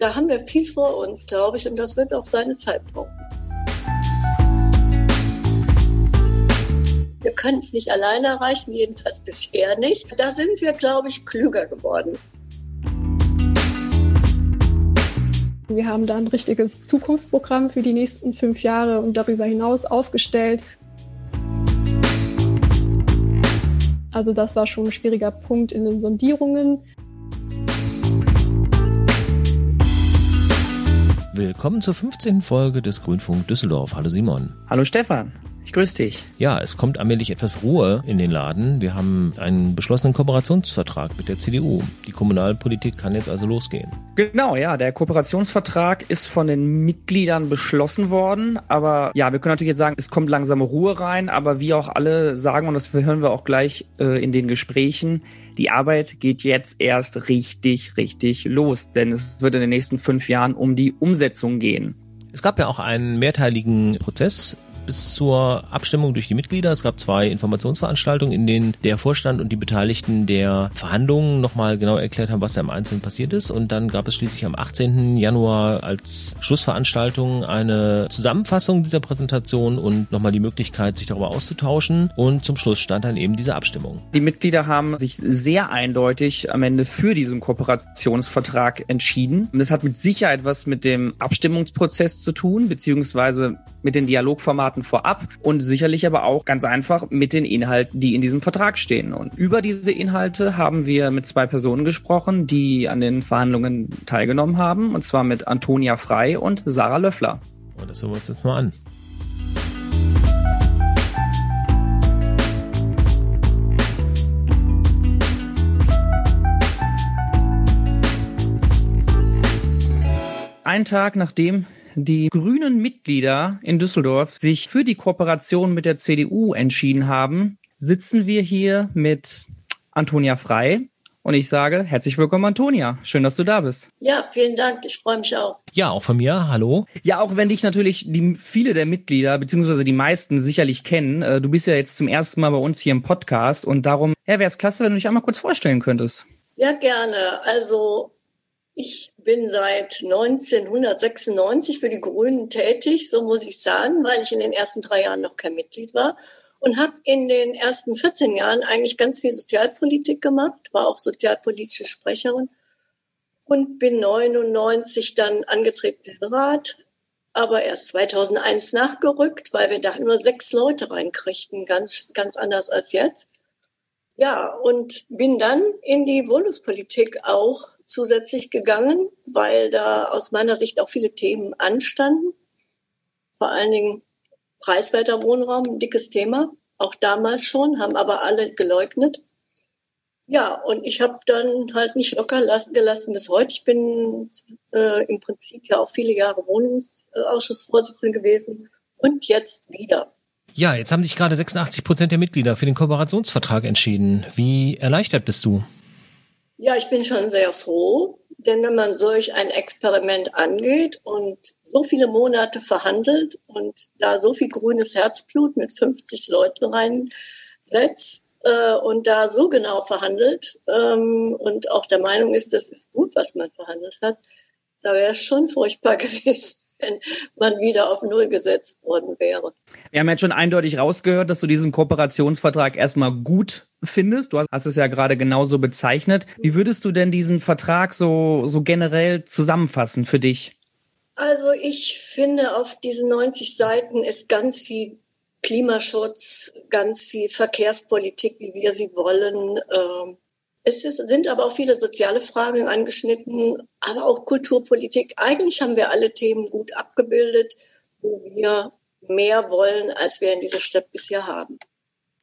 Da haben wir viel vor uns, glaube ich, und das wird auch seine Zeit brauchen. Wir können es nicht alleine erreichen, jedenfalls bisher nicht. Da sind wir, glaube ich, klüger geworden. Wir haben da ein richtiges Zukunftsprogramm für die nächsten fünf Jahre und darüber hinaus aufgestellt. Also das war schon ein schwieriger Punkt in den Sondierungen. Willkommen zur 15. Folge des Grünfunk Düsseldorf. Hallo Simon. Hallo Stefan. Ich grüße dich. Ja, es kommt allmählich etwas Ruhe in den Laden. Wir haben einen beschlossenen Kooperationsvertrag mit der CDU. Die Kommunalpolitik kann jetzt also losgehen. Genau, ja, der Kooperationsvertrag ist von den Mitgliedern beschlossen worden. Aber ja, wir können natürlich jetzt sagen, es kommt langsame Ruhe rein. Aber wie auch alle sagen, und das hören wir auch gleich äh, in den Gesprächen, die Arbeit geht jetzt erst richtig, richtig los. Denn es wird in den nächsten fünf Jahren um die Umsetzung gehen. Es gab ja auch einen mehrteiligen Prozess bis zur Abstimmung durch die Mitglieder. Es gab zwei Informationsveranstaltungen, in denen der Vorstand und die Beteiligten der Verhandlungen nochmal genau erklärt haben, was da im Einzelnen passiert ist. Und dann gab es schließlich am 18. Januar als Schlussveranstaltung eine Zusammenfassung dieser Präsentation und nochmal die Möglichkeit, sich darüber auszutauschen. Und zum Schluss stand dann eben diese Abstimmung. Die Mitglieder haben sich sehr eindeutig am Ende für diesen Kooperationsvertrag entschieden. Und das hat mit Sicherheit was mit dem Abstimmungsprozess zu tun, beziehungsweise mit den Dialogformaten Daten vorab und sicherlich aber auch ganz einfach mit den Inhalten, die in diesem Vertrag stehen. Und über diese Inhalte haben wir mit zwei Personen gesprochen, die an den Verhandlungen teilgenommen haben, und zwar mit Antonia Frei und Sarah Löffler. Und das hören wir uns jetzt mal an. Ein Tag nachdem die grünen Mitglieder in Düsseldorf sich für die Kooperation mit der CDU entschieden haben, sitzen wir hier mit Antonia Frei. Und ich sage, herzlich willkommen, Antonia. Schön, dass du da bist. Ja, vielen Dank. Ich freue mich auch. Ja, auch von mir. Hallo. Ja, auch wenn dich natürlich die viele der Mitglieder, beziehungsweise die meisten sicherlich kennen. Äh, du bist ja jetzt zum ersten Mal bei uns hier im Podcast und darum, ja, wäre es klasse, wenn du dich einmal kurz vorstellen könntest. Ja, gerne. Also ich bin seit 1996 für die Grünen tätig, so muss ich sagen, weil ich in den ersten drei Jahren noch kein Mitglied war und habe in den ersten 14 Jahren eigentlich ganz viel Sozialpolitik gemacht, war auch sozialpolitische Sprecherin und bin 99 dann angetreten den Rat, aber erst 2001 nachgerückt, weil wir da nur sechs Leute reinkriegten, ganz, ganz anders als jetzt. Ja, und bin dann in die Wohnungspolitik auch zusätzlich gegangen, weil da aus meiner Sicht auch viele Themen anstanden. Vor allen Dingen preiswerter Wohnraum, ein dickes Thema, auch damals schon, haben aber alle geleugnet. Ja, und ich habe dann halt nicht locker lassen, gelassen bis heute. Ich bin äh, im Prinzip ja auch viele Jahre Wohnungsausschussvorsitzende gewesen und jetzt wieder. Ja, jetzt haben sich gerade 86 Prozent der Mitglieder für den Kooperationsvertrag entschieden. Wie erleichtert bist du? Ja, ich bin schon sehr froh, denn wenn man solch ein Experiment angeht und so viele Monate verhandelt und da so viel grünes Herzblut mit 50 Leuten reinsetzt äh, und da so genau verhandelt ähm, und auch der Meinung ist, das ist gut, was man verhandelt hat, da wäre es schon furchtbar gewesen wenn man wieder auf Null gesetzt worden wäre. Wir haben jetzt schon eindeutig rausgehört, dass du diesen Kooperationsvertrag erstmal gut findest. Du hast, es ja gerade genauso bezeichnet. Wie würdest du denn diesen Vertrag so, so generell zusammenfassen für dich? Also ich finde, auf diesen 90 Seiten ist ganz viel Klimaschutz, ganz viel Verkehrspolitik, wie wir sie wollen. Ähm, es ist, sind aber auch viele soziale Fragen angeschnitten, aber auch Kulturpolitik. Eigentlich haben wir alle Themen gut abgebildet, wo wir mehr wollen, als wir in dieser Stadt bisher haben.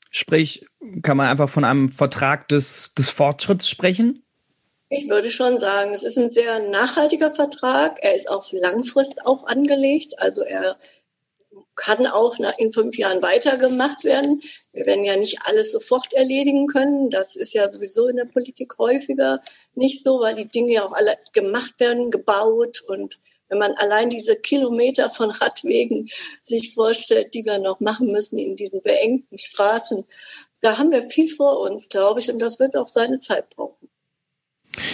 Sprich, kann man einfach von einem Vertrag des, des Fortschritts sprechen? Ich würde schon sagen, es ist ein sehr nachhaltiger Vertrag. Er ist auf Langfrist auch angelegt. Also er kann auch in fünf Jahren weitergemacht werden. Wir werden ja nicht alles sofort erledigen können. Das ist ja sowieso in der Politik häufiger nicht so, weil die Dinge ja auch alle gemacht werden, gebaut. Und wenn man allein diese Kilometer von Radwegen sich vorstellt, die wir noch machen müssen in diesen beengten Straßen, da haben wir viel vor uns, glaube ich, und das wird auch seine Zeit brauchen.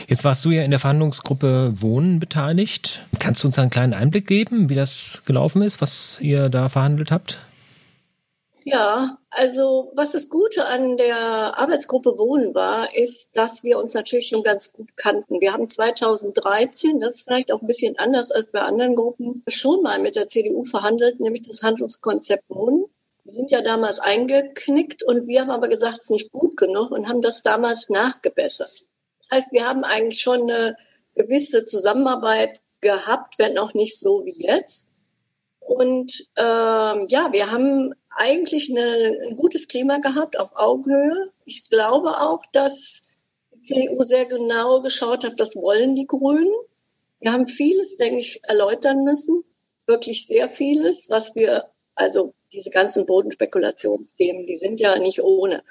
Jetzt warst du ja in der Verhandlungsgruppe Wohnen beteiligt. Kannst du uns einen kleinen Einblick geben, wie das gelaufen ist, was ihr da verhandelt habt? Ja, also was das Gute an der Arbeitsgruppe Wohnen war, ist, dass wir uns natürlich schon ganz gut kannten. Wir haben 2013, das ist vielleicht auch ein bisschen anders als bei anderen Gruppen, schon mal mit der CDU verhandelt, nämlich das Handlungskonzept Wohnen. Wir sind ja damals eingeknickt und wir haben aber gesagt, es ist nicht gut genug und haben das damals nachgebessert. Das heißt, wir haben eigentlich schon eine gewisse Zusammenarbeit gehabt, wenn auch nicht so wie jetzt. Und ähm, ja, wir haben eigentlich eine, ein gutes Klima gehabt auf Augenhöhe. Ich glaube auch, dass die CDU sehr genau geschaut hat, was wollen die Grünen. Wir haben vieles, denke ich, erläutern müssen. Wirklich sehr vieles, was wir, also diese ganzen Bodenspekulationsthemen, die sind ja nicht ohne.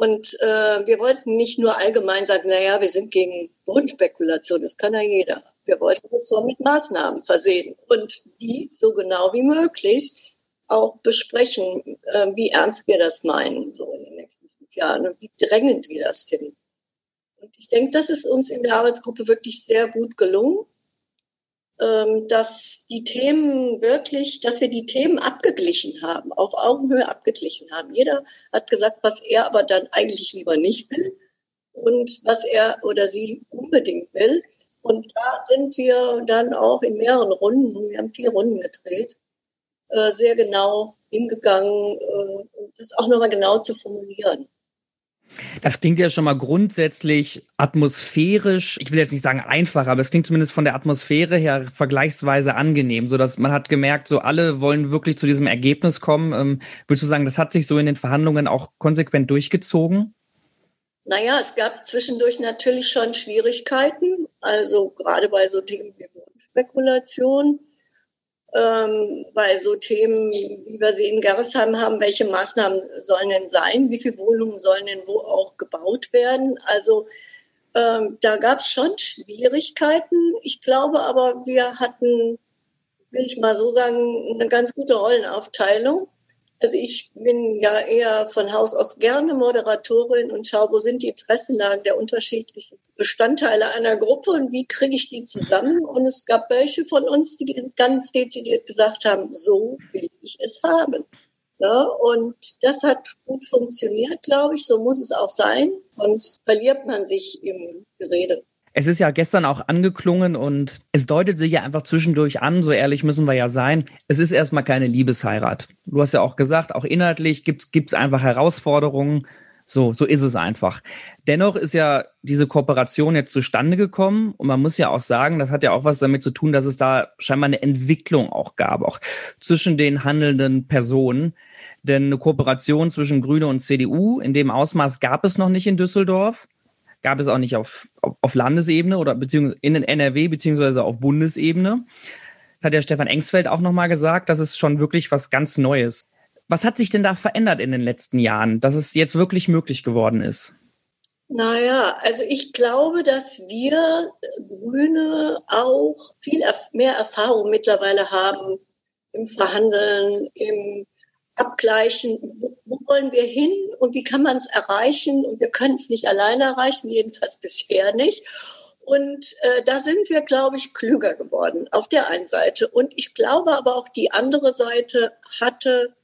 Und äh, wir wollten nicht nur allgemein sagen, naja, wir sind gegen Bodenspekulation, das kann ja jeder. Wir wollten uns zwar mit Maßnahmen versehen und die so genau wie möglich auch besprechen, äh, wie ernst wir das meinen, so in den nächsten fünf Jahren und wie drängend wir das finden. Und ich denke, das ist uns in der Arbeitsgruppe wirklich sehr gut gelungen, dass die Themen wirklich, dass wir die Themen abgeglichen haben, auf Augenhöhe abgeglichen haben. Jeder hat gesagt, was er aber dann eigentlich lieber nicht will und was er oder sie unbedingt will. Und da sind wir dann auch in mehreren Runden, wir haben vier Runden gedreht, äh, sehr genau hingegangen, äh, das auch nochmal genau zu formulieren. Das klingt ja schon mal grundsätzlich atmosphärisch, ich will jetzt nicht sagen einfach, aber es klingt zumindest von der Atmosphäre her vergleichsweise angenehm, so dass man hat gemerkt, so alle wollen wirklich zu diesem Ergebnis kommen. Ähm, würdest du sagen, das hat sich so in den Verhandlungen auch konsequent durchgezogen? Naja, es gab zwischendurch natürlich schon Schwierigkeiten, also gerade bei so Themen wie Spekulation ähm, bei so Themen, wie wir sie in Gerresheim haben, welche Maßnahmen sollen denn sein, wie viele Wohnungen sollen denn wo auch gebaut werden. Also ähm, da gab es schon Schwierigkeiten. Ich glaube aber, wir hatten, will ich mal so sagen, eine ganz gute Rollenaufteilung. Also ich bin ja eher von Haus aus gerne Moderatorin und schaue, wo sind die Interessenlagen der unterschiedlichen Bestandteile einer Gruppe und wie kriege ich die zusammen. Und es gab welche von uns, die ganz dezidiert gesagt haben, so will ich es haben. Ja, und das hat gut funktioniert, glaube ich. So muss es auch sein. Sonst verliert man sich im Gerede. Es ist ja gestern auch angeklungen und es deutet sich ja einfach zwischendurch an, so ehrlich müssen wir ja sein. Es ist erstmal keine Liebesheirat. Du hast ja auch gesagt, auch inhaltlich gibt's gibt's einfach Herausforderungen. So, so ist es einfach. Dennoch ist ja diese Kooperation jetzt zustande gekommen und man muss ja auch sagen, das hat ja auch was damit zu tun, dass es da scheinbar eine Entwicklung auch gab, auch zwischen den handelnden Personen. Denn eine Kooperation zwischen Grüne und CDU in dem Ausmaß gab es noch nicht in Düsseldorf gab es auch nicht auf, auf, auf Landesebene oder beziehungsweise in den NRW beziehungsweise auf Bundesebene. Das hat der Stefan Engsfeld auch nochmal gesagt, das ist schon wirklich was ganz Neues. Was hat sich denn da verändert in den letzten Jahren, dass es jetzt wirklich möglich geworden ist? Naja, also ich glaube, dass wir Grüne auch viel mehr Erfahrung mittlerweile haben im Verhandeln, im abgleichen, wo, wo wollen wir hin und wie kann man es erreichen. Und wir können es nicht alleine erreichen, jedenfalls bisher nicht. Und äh, da sind wir, glaube ich, klüger geworden auf der einen Seite. Und ich glaube aber auch die andere Seite hatte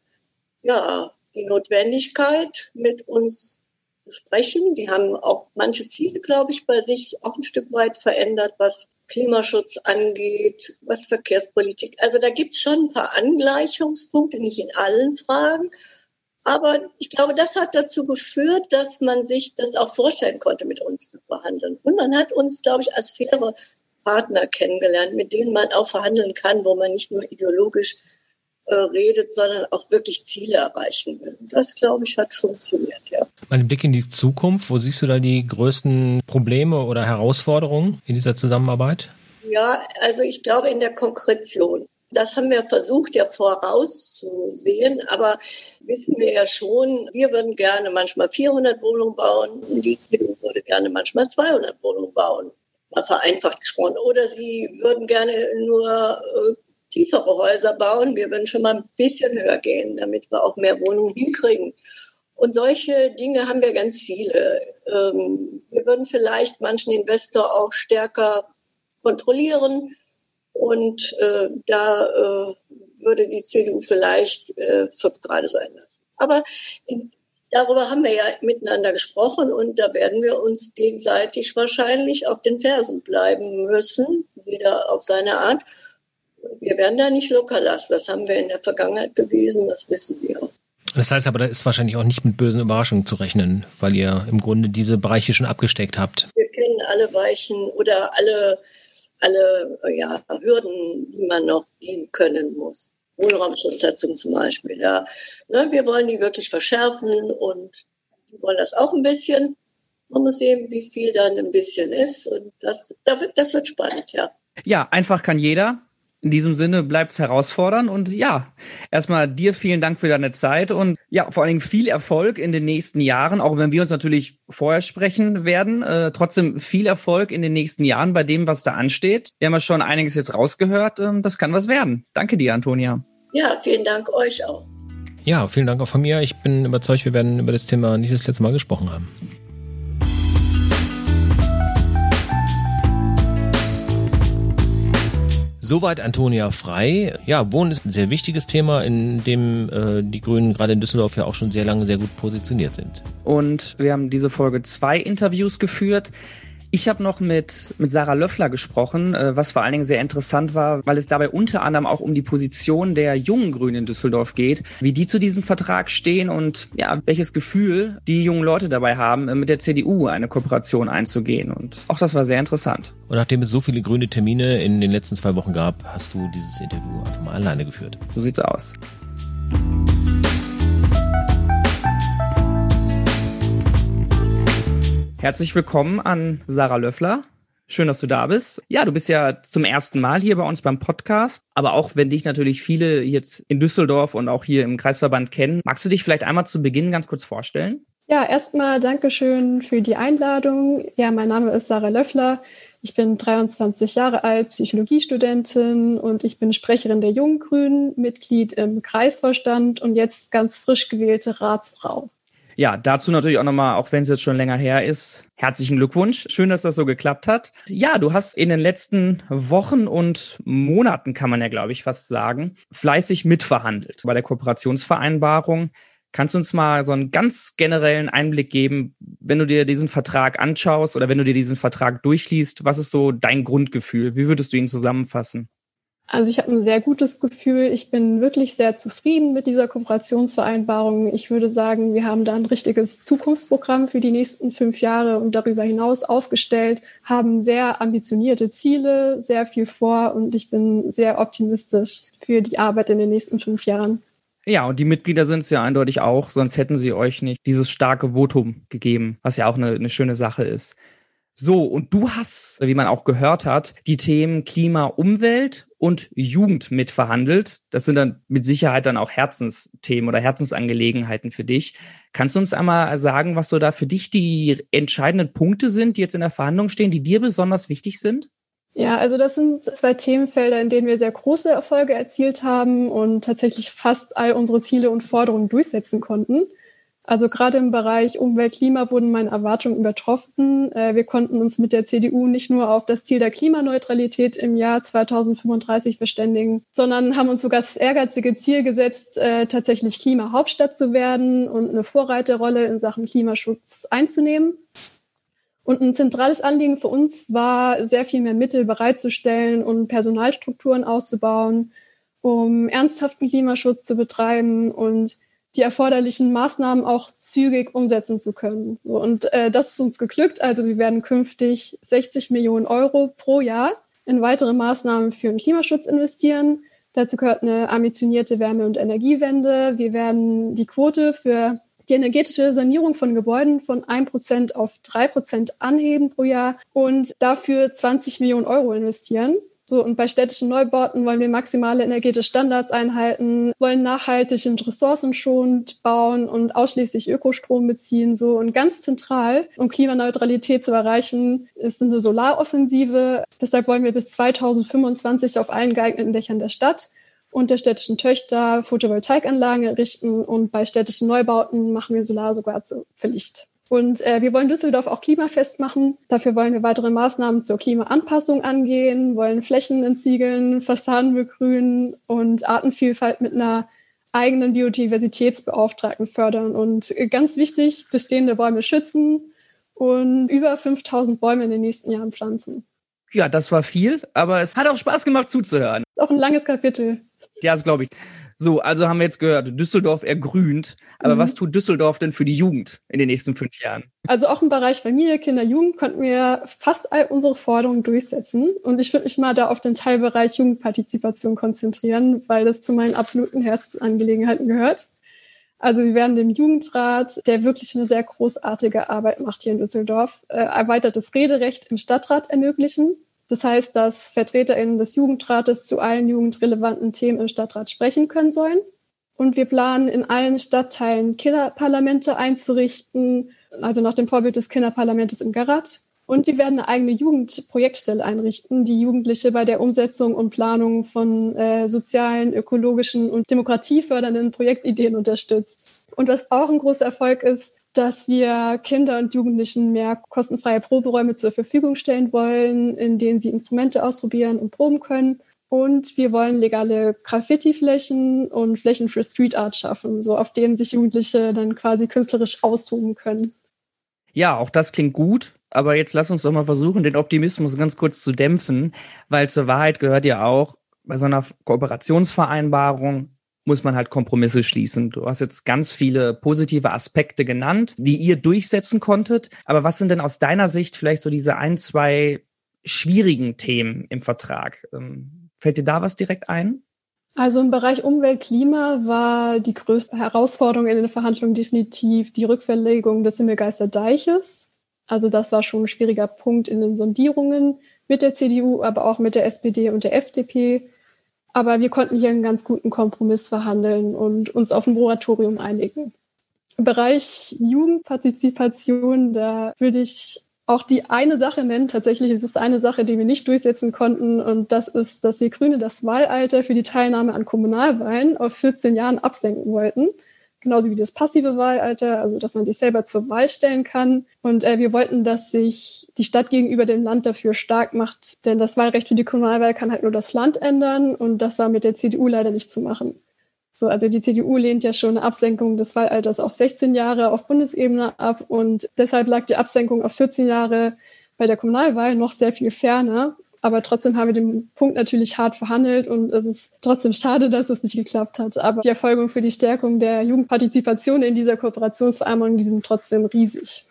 ja die Notwendigkeit, mit uns zu sprechen. Die haben auch manche Ziele, glaube ich, bei sich auch ein Stück weit verändert, was Klimaschutz angeht, was Verkehrspolitik. Also da gibt es schon ein paar Angleichungspunkte, nicht in allen Fragen. Aber ich glaube, das hat dazu geführt, dass man sich das auch vorstellen konnte, mit uns zu verhandeln. Und man hat uns, glaube ich, als faire Partner kennengelernt, mit denen man auch verhandeln kann, wo man nicht nur ideologisch äh, redet, sondern auch wirklich Ziele erreichen will. Das, glaube ich, hat funktioniert, ja. Mal Blick in die Zukunft. Wo siehst du da die größten Probleme oder Herausforderungen in dieser Zusammenarbeit? Ja, also ich glaube in der Konkretion. Das haben wir versucht ja vorauszusehen, aber wissen wir ja schon, wir würden gerne manchmal 400 Wohnungen bauen, die CDU würde gerne manchmal 200 Wohnungen bauen, mal vereinfacht gesprochen. Oder sie würden gerne nur äh, tiefere Häuser bauen. Wir würden schon mal ein bisschen höher gehen, damit wir auch mehr Wohnungen hinkriegen. Und solche Dinge haben wir ganz viele. Ähm, wir würden vielleicht manchen Investor auch stärker kontrollieren. Und äh, da äh, würde die CDU vielleicht äh, fünf Grad sein lassen. Aber darüber haben wir ja miteinander gesprochen und da werden wir uns gegenseitig wahrscheinlich auf den Fersen bleiben müssen, jeder auf seine Art. Wir werden da nicht locker lassen. Das haben wir in der Vergangenheit bewiesen, das wissen wir auch. Das heißt aber, da ist wahrscheinlich auch nicht mit bösen Überraschungen zu rechnen, weil ihr im Grunde diese Bereiche schon abgesteckt habt. Wir kennen alle Weichen oder alle, alle ja, Hürden, die man noch gehen können muss. Wohnraumschutzsetzung zum Beispiel. Ja. Ne, wir wollen die wirklich verschärfen und die wollen das auch ein bisschen. Man muss sehen, wie viel dann ein bisschen ist. Und das, das wird spannend, ja. Ja, einfach kann jeder. In diesem Sinne bleibt es herausfordernd und ja, erstmal dir vielen Dank für deine Zeit und ja, vor allen Dingen viel Erfolg in den nächsten Jahren, auch wenn wir uns natürlich vorher sprechen werden. Äh, trotzdem viel Erfolg in den nächsten Jahren bei dem, was da ansteht. Wir haben ja schon einiges jetzt rausgehört. Ähm, das kann was werden. Danke dir, Antonia. Ja, vielen Dank euch auch. Ja, vielen Dank auch von mir. Ich bin überzeugt, wir werden über das Thema nicht das letzte Mal gesprochen haben. Soweit Antonia Frei. Ja, Wohnen ist ein sehr wichtiges Thema, in dem äh, die Grünen gerade in Düsseldorf ja auch schon sehr lange sehr gut positioniert sind. Und wir haben diese Folge zwei Interviews geführt. Ich habe noch mit, mit Sarah Löffler gesprochen, äh, was vor allen Dingen sehr interessant war, weil es dabei unter anderem auch um die Position der jungen Grünen in Düsseldorf geht, wie die zu diesem Vertrag stehen und ja, welches Gefühl die jungen Leute dabei haben, äh, mit der CDU eine Kooperation einzugehen. Und auch das war sehr interessant. Und nachdem es so viele grüne Termine in den letzten zwei Wochen gab, hast du dieses Interview einfach mal alleine geführt. So sieht's aus. Herzlich willkommen an Sarah Löffler. Schön, dass du da bist. Ja, du bist ja zum ersten Mal hier bei uns beim Podcast. Aber auch wenn dich natürlich viele jetzt in Düsseldorf und auch hier im Kreisverband kennen, magst du dich vielleicht einmal zu Beginn ganz kurz vorstellen? Ja, erstmal Dankeschön für die Einladung. Ja, mein Name ist Sarah Löffler. Ich bin 23 Jahre alt, Psychologiestudentin und ich bin Sprecherin der Jungen Grünen, Mitglied im Kreisvorstand und jetzt ganz frisch gewählte Ratsfrau. Ja, dazu natürlich auch nochmal, auch wenn es jetzt schon länger her ist, herzlichen Glückwunsch. Schön, dass das so geklappt hat. Ja, du hast in den letzten Wochen und Monaten, kann man ja, glaube ich, fast sagen, fleißig mitverhandelt bei der Kooperationsvereinbarung. Kannst du uns mal so einen ganz generellen Einblick geben, wenn du dir diesen Vertrag anschaust oder wenn du dir diesen Vertrag durchliest, was ist so dein Grundgefühl? Wie würdest du ihn zusammenfassen? Also ich habe ein sehr gutes Gefühl. Ich bin wirklich sehr zufrieden mit dieser Kooperationsvereinbarung. Ich würde sagen, wir haben da ein richtiges Zukunftsprogramm für die nächsten fünf Jahre und darüber hinaus aufgestellt, haben sehr ambitionierte Ziele, sehr viel vor und ich bin sehr optimistisch für die Arbeit in den nächsten fünf Jahren. Ja, und die Mitglieder sind es ja eindeutig auch, sonst hätten sie euch nicht dieses starke Votum gegeben, was ja auch eine, eine schöne Sache ist. So, und du hast, wie man auch gehört hat, die Themen Klima, Umwelt und Jugend mitverhandelt. Das sind dann mit Sicherheit dann auch Herzensthemen oder Herzensangelegenheiten für dich. Kannst du uns einmal sagen, was so da für dich die entscheidenden Punkte sind, die jetzt in der Verhandlung stehen, die dir besonders wichtig sind? Ja, also das sind zwei Themenfelder, in denen wir sehr große Erfolge erzielt haben und tatsächlich fast all unsere Ziele und Forderungen durchsetzen konnten. Also gerade im Bereich Umwelt, Klima wurden meine Erwartungen übertroffen. Äh, wir konnten uns mit der CDU nicht nur auf das Ziel der Klimaneutralität im Jahr 2035 verständigen, sondern haben uns sogar das ehrgeizige Ziel gesetzt, äh, tatsächlich Klimahauptstadt zu werden und eine Vorreiterrolle in Sachen Klimaschutz einzunehmen. Und ein zentrales Anliegen für uns war, sehr viel mehr Mittel bereitzustellen und Personalstrukturen auszubauen, um ernsthaften Klimaschutz zu betreiben und die erforderlichen Maßnahmen auch zügig umsetzen zu können. Und äh, das ist uns geglückt. Also wir werden künftig 60 Millionen Euro pro Jahr in weitere Maßnahmen für den Klimaschutz investieren. Dazu gehört eine ambitionierte Wärme- und Energiewende. Wir werden die Quote für die energetische Sanierung von Gebäuden von 1% auf 3% anheben pro Jahr und dafür 20 Millionen Euro investieren. So, und bei städtischen Neubauten wollen wir maximale energetische Standards einhalten, wollen nachhaltig und ressourcenschonend bauen und ausschließlich Ökostrom beziehen. So, und ganz zentral, um Klimaneutralität zu erreichen, ist eine Solaroffensive. Deshalb wollen wir bis 2025 auf allen geeigneten Dächern der Stadt und der städtischen Töchter Photovoltaikanlagen errichten und bei städtischen Neubauten machen wir Solar sogar zur Pflicht. Und äh, wir wollen Düsseldorf auch klimafest machen. Dafür wollen wir weitere Maßnahmen zur Klimaanpassung angehen, wollen Flächen entsiegeln, Fassaden begrünen und Artenvielfalt mit einer eigenen Biodiversitätsbeauftragten fördern. Und ganz wichtig, bestehende Bäume schützen und über 5000 Bäume in den nächsten Jahren pflanzen. Ja, das war viel, aber es hat auch Spaß gemacht zuzuhören. Auch ein langes Kapitel. Ja, das glaube ich. So, also haben wir jetzt gehört, Düsseldorf ergrünt. Aber mhm. was tut Düsseldorf denn für die Jugend in den nächsten fünf Jahren? Also auch im Bereich Familie, Kinder, Jugend konnten wir fast all unsere Forderungen durchsetzen. Und ich würde mich mal da auf den Teilbereich Jugendpartizipation konzentrieren, weil das zu meinen absoluten Herzensangelegenheiten gehört. Also wir werden dem Jugendrat, der wirklich eine sehr großartige Arbeit macht hier in Düsseldorf, äh, erweitertes Rederecht im Stadtrat ermöglichen. Das heißt, dass VertreterInnen des Jugendrates zu allen jugendrelevanten Themen im Stadtrat sprechen können sollen. Und wir planen in allen Stadtteilen Kinderparlamente einzurichten, also nach dem Vorbild des Kinderparlamentes in Garat. Und die werden eine eigene Jugendprojektstelle einrichten, die Jugendliche bei der Umsetzung und Planung von äh, sozialen, ökologischen und demokratiefördernden Projektideen unterstützt. Und was auch ein großer Erfolg ist, dass wir Kinder und Jugendlichen mehr kostenfreie Proberäume zur Verfügung stellen wollen, in denen sie Instrumente ausprobieren und proben können. Und wir wollen legale Graffiti-Flächen und Flächen für Street Art schaffen, so auf denen sich Jugendliche dann quasi künstlerisch austoben können. Ja, auch das klingt gut. Aber jetzt lass uns doch mal versuchen, den Optimismus ganz kurz zu dämpfen, weil zur Wahrheit gehört ja auch, bei so einer Kooperationsvereinbarung muss man halt Kompromisse schließen. Du hast jetzt ganz viele positive Aspekte genannt, die ihr durchsetzen konntet. Aber was sind denn aus deiner Sicht vielleicht so diese ein, zwei schwierigen Themen im Vertrag? Ähm, fällt dir da was direkt ein? Also im Bereich Umwelt, Klima war die größte Herausforderung in den Verhandlungen definitiv die Rückverlegung des Himmelgeister Deiches. Also das war schon ein schwieriger Punkt in den Sondierungen mit der CDU, aber auch mit der SPD und der FDP. Aber wir konnten hier einen ganz guten Kompromiss verhandeln und uns auf ein Moratorium einigen. Im Bereich Jugendpartizipation, da würde ich auch die eine Sache nennen. Tatsächlich ist es eine Sache, die wir nicht durchsetzen konnten. Und das ist, dass wir Grüne das Wahlalter für die Teilnahme an Kommunalwahlen auf 14 Jahren absenken wollten genauso wie das passive Wahlalter, also dass man sich selber zur Wahl stellen kann. Und äh, wir wollten, dass sich die Stadt gegenüber dem Land dafür stark macht, denn das Wahlrecht für die Kommunalwahl kann halt nur das Land ändern und das war mit der CDU leider nicht zu machen. So, also die CDU lehnt ja schon eine Absenkung des Wahlalters auf 16 Jahre auf Bundesebene ab und deshalb lag die Absenkung auf 14 Jahre bei der Kommunalwahl noch sehr viel ferner. Aber trotzdem haben wir den Punkt natürlich hart verhandelt und es ist trotzdem schade, dass es nicht geklappt hat. Aber die Erfolge für die Stärkung der Jugendpartizipation in dieser Kooperationsvereinbarung, die sind trotzdem riesig.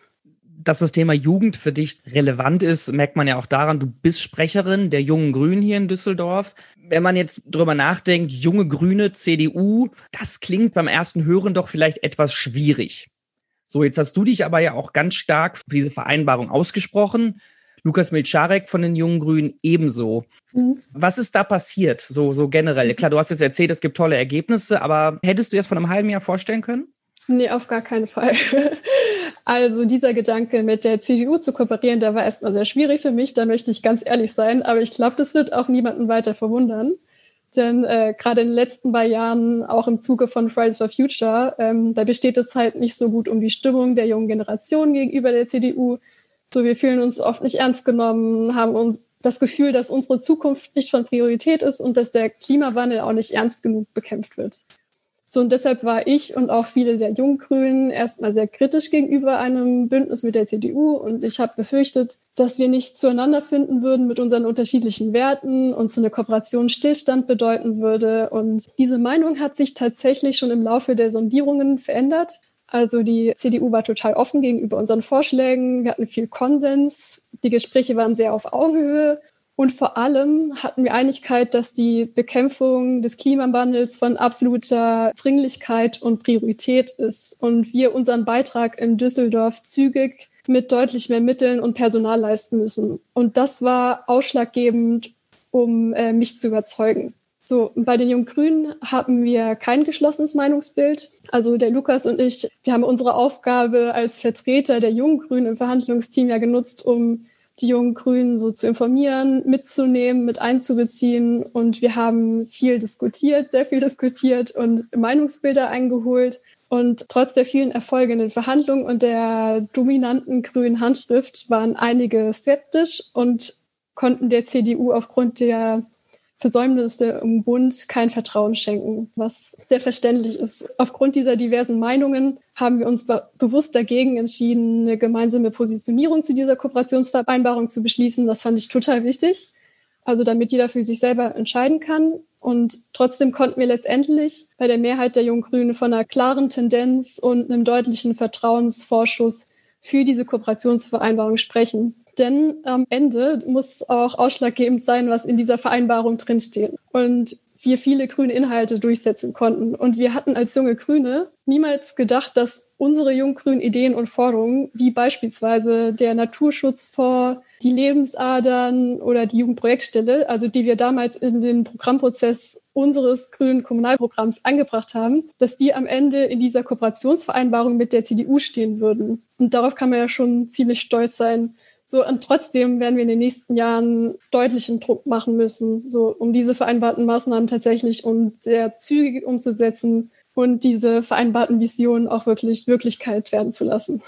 Dass das Thema Jugend für dich relevant ist, merkt man ja auch daran, du bist Sprecherin der jungen Grünen hier in Düsseldorf. Wenn man jetzt drüber nachdenkt, junge Grüne, CDU, das klingt beim ersten Hören doch vielleicht etwas schwierig. So, jetzt hast du dich aber ja auch ganz stark für diese Vereinbarung ausgesprochen. Lukas Milcharek von den Jungen Grünen ebenso. Mhm. Was ist da passiert, so, so generell? Klar, du hast jetzt erzählt, es gibt tolle Ergebnisse, aber hättest du das von einem halben Jahr vorstellen können? Nee, auf gar keinen Fall. Also dieser Gedanke mit der CDU zu kooperieren, der war erstmal sehr schwierig für mich, da möchte ich ganz ehrlich sein, aber ich glaube, das wird auch niemanden weiter verwundern. Denn äh, gerade in den letzten paar Jahren, auch im Zuge von Fridays for Future, ähm, da besteht es halt nicht so gut um die Stimmung der jungen Generation gegenüber der CDU. So, wir fühlen uns oft nicht ernst genommen, haben uns das Gefühl, dass unsere Zukunft nicht von Priorität ist und dass der Klimawandel auch nicht ernst genug bekämpft wird. So, und deshalb war ich und auch viele der Junggrünen erstmal sehr kritisch gegenüber einem Bündnis mit der CDU und ich habe befürchtet, dass wir nicht zueinander finden würden mit unseren unterschiedlichen Werten und so eine Kooperation Stillstand bedeuten würde. Und diese Meinung hat sich tatsächlich schon im Laufe der Sondierungen verändert. Also die CDU war total offen gegenüber unseren Vorschlägen. Wir hatten viel Konsens. Die Gespräche waren sehr auf Augenhöhe. Und vor allem hatten wir Einigkeit, dass die Bekämpfung des Klimawandels von absoluter Dringlichkeit und Priorität ist und wir unseren Beitrag in Düsseldorf zügig mit deutlich mehr Mitteln und Personal leisten müssen. Und das war ausschlaggebend, um äh, mich zu überzeugen. So, bei den Jungen Grünen haben wir kein geschlossenes Meinungsbild. Also der Lukas und ich, wir haben unsere Aufgabe als Vertreter der Jungen Grünen im Verhandlungsteam ja genutzt, um die jungen Grünen so zu informieren, mitzunehmen, mit einzubeziehen. Und wir haben viel diskutiert, sehr viel diskutiert und Meinungsbilder eingeholt. Und trotz der vielen Erfolge in den Verhandlungen und der dominanten grünen Handschrift waren einige skeptisch und konnten der CDU aufgrund der Versäumnisse im Bund kein Vertrauen schenken, was sehr verständlich ist. Aufgrund dieser diversen Meinungen haben wir uns bewusst dagegen entschieden, eine gemeinsame Positionierung zu dieser Kooperationsvereinbarung zu beschließen. Das fand ich total wichtig. Also damit jeder für sich selber entscheiden kann. Und trotzdem konnten wir letztendlich bei der Mehrheit der Jungen Grünen von einer klaren Tendenz und einem deutlichen Vertrauensvorschuss für diese Kooperationsvereinbarung sprechen. Denn am Ende muss auch ausschlaggebend sein, was in dieser Vereinbarung drinsteht. Und wir viele grüne Inhalte durchsetzen konnten. Und wir hatten als junge Grüne niemals gedacht, dass unsere junggrünen Ideen und Forderungen, wie beispielsweise der Naturschutz vor die Lebensadern oder die Jugendprojektstelle, also die wir damals in den Programmprozess unseres grünen Kommunalprogramms angebracht haben, dass die am Ende in dieser Kooperationsvereinbarung mit der CDU stehen würden. Und darauf kann man ja schon ziemlich stolz sein. So, und trotzdem werden wir in den nächsten Jahren deutlichen Druck machen müssen, so, um diese vereinbarten Maßnahmen tatsächlich und sehr zügig umzusetzen und diese vereinbarten Visionen auch wirklich Wirklichkeit werden zu lassen.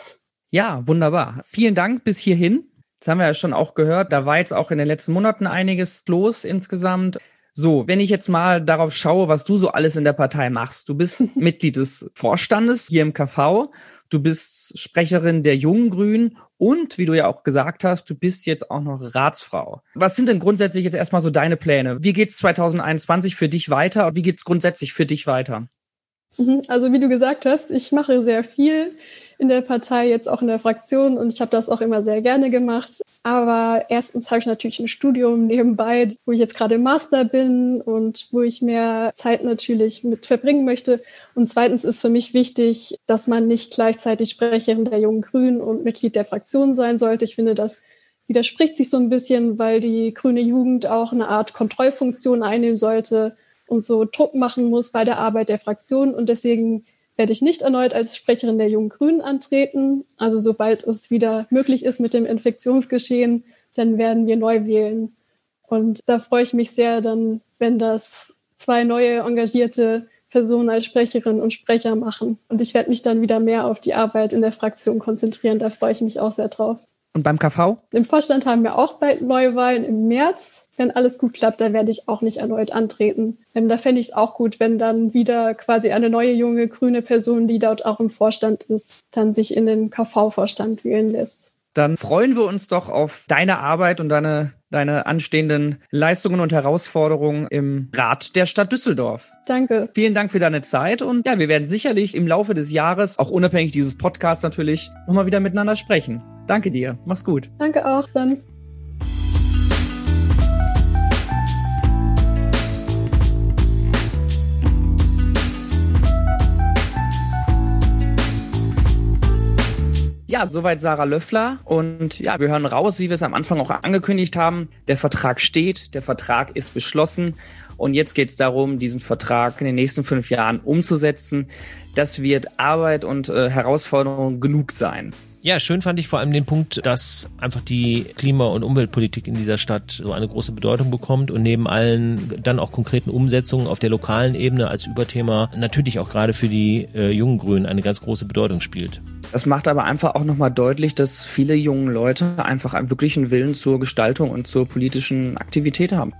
Ja, wunderbar. Vielen Dank bis hierhin. Das haben wir ja schon auch gehört. Da war jetzt auch in den letzten Monaten einiges los insgesamt. So, wenn ich jetzt mal darauf schaue, was du so alles in der Partei machst. Du bist Mitglied des Vorstandes hier im KV. Du bist Sprecherin der Jungen Grünen und, wie du ja auch gesagt hast, du bist jetzt auch noch Ratsfrau. Was sind denn grundsätzlich jetzt erstmal so deine Pläne? Wie geht's 2021 für dich weiter? Wie geht's grundsätzlich für dich weiter? Mhm, also wie du gesagt hast, ich mache sehr viel in der Partei, jetzt auch in der Fraktion und ich habe das auch immer sehr gerne gemacht. Aber erstens habe ich natürlich ein Studium nebenbei, wo ich jetzt gerade im Master bin und wo ich mehr Zeit natürlich mit verbringen möchte. Und zweitens ist für mich wichtig, dass man nicht gleichzeitig Sprecherin der Jungen Grünen und Mitglied der Fraktion sein sollte. Ich finde, das widerspricht sich so ein bisschen, weil die grüne Jugend auch eine Art Kontrollfunktion einnehmen sollte und so Druck machen muss bei der Arbeit der Fraktion. Und deswegen werde ich nicht erneut als Sprecherin der Jungen Grünen antreten. Also sobald es wieder möglich ist mit dem Infektionsgeschehen, dann werden wir neu wählen. Und da freue ich mich sehr dann, wenn das zwei neue engagierte Personen als Sprecherin und Sprecher machen. Und ich werde mich dann wieder mehr auf die Arbeit in der Fraktion konzentrieren. Da freue ich mich auch sehr drauf. Und beim KV? Im Vorstand haben wir auch bald Neuwahlen im März wenn alles gut klappt, dann werde ich auch nicht erneut antreten. Ähm, da fände ich es auch gut, wenn dann wieder quasi eine neue junge grüne Person, die dort auch im Vorstand ist, dann sich in den KV-Vorstand wählen lässt. Dann freuen wir uns doch auf deine Arbeit und deine, deine anstehenden Leistungen und Herausforderungen im Rat der Stadt Düsseldorf. Danke. Vielen Dank für deine Zeit und ja, wir werden sicherlich im Laufe des Jahres, auch unabhängig dieses Podcasts natürlich, nochmal wieder miteinander sprechen. Danke dir. Mach's gut. Danke auch dann. Ja, soweit Sarah Löffler. Und ja, wir hören raus, wie wir es am Anfang auch angekündigt haben. Der Vertrag steht, der Vertrag ist beschlossen. Und jetzt geht es darum, diesen Vertrag in den nächsten fünf Jahren umzusetzen. Das wird Arbeit und äh, Herausforderung genug sein. Ja, schön fand ich vor allem den Punkt, dass einfach die Klima- und Umweltpolitik in dieser Stadt so eine große Bedeutung bekommt und neben allen dann auch konkreten Umsetzungen auf der lokalen Ebene als Überthema natürlich auch gerade für die äh, jungen Grünen eine ganz große Bedeutung spielt. Das macht aber einfach auch nochmal deutlich, dass viele junge Leute einfach einen wirklichen Willen zur Gestaltung und zur politischen Aktivität haben.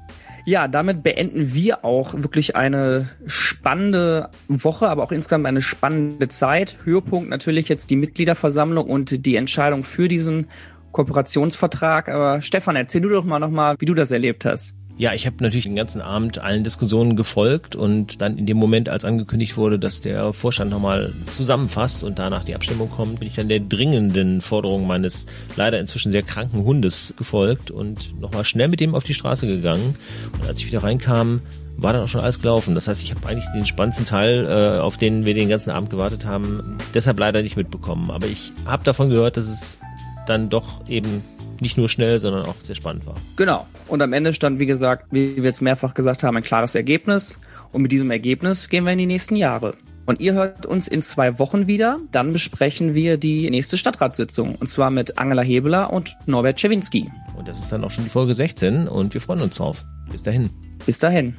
Ja, damit beenden wir auch wirklich eine spannende Woche, aber auch insgesamt eine spannende Zeit. Höhepunkt natürlich jetzt die Mitgliederversammlung und die Entscheidung für diesen Kooperationsvertrag. Aber Stefan, erzähl du doch mal nochmal, wie du das erlebt hast. Ja, ich habe natürlich den ganzen Abend allen Diskussionen gefolgt und dann in dem Moment, als angekündigt wurde, dass der Vorstand nochmal zusammenfasst und danach die Abstimmung kommt, bin ich dann der dringenden Forderung meines leider inzwischen sehr kranken Hundes gefolgt und nochmal schnell mit dem auf die Straße gegangen. Und als ich wieder reinkam, war dann auch schon alles gelaufen. Das heißt, ich habe eigentlich den spannendsten Teil, äh, auf den wir den ganzen Abend gewartet haben, deshalb leider nicht mitbekommen. Aber ich habe davon gehört, dass es dann doch eben nicht nur schnell, sondern auch sehr spannend war. Genau. Und am Ende stand, wie gesagt, wie wir jetzt mehrfach gesagt haben, ein klares Ergebnis. Und mit diesem Ergebnis gehen wir in die nächsten Jahre. Und ihr hört uns in zwei Wochen wieder. Dann besprechen wir die nächste Stadtratssitzung. Und zwar mit Angela Hebeler und Norbert Czewinski. Und das ist dann auch schon die Folge 16 und wir freuen uns drauf. Bis dahin. Bis dahin.